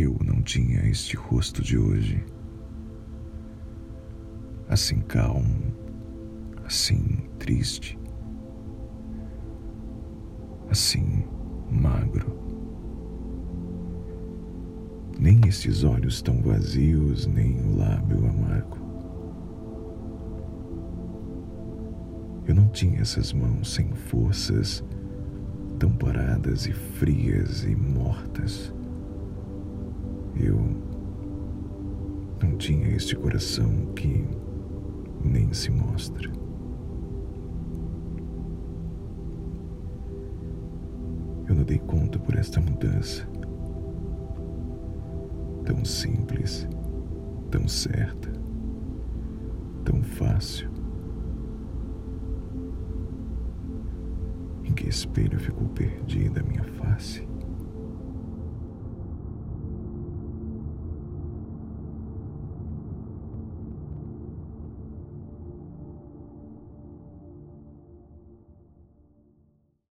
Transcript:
Eu não tinha este rosto de hoje. Assim calmo, assim triste, assim magro. Nem estes olhos tão vazios, nem o lábio amargo. Eu não tinha essas mãos sem forças, tão paradas e frias e mortas. Eu não tinha este coração que nem se mostra. Eu não dei conta por esta mudança. Tão simples, tão certa, tão fácil. Em que espelho ficou perdida a minha face?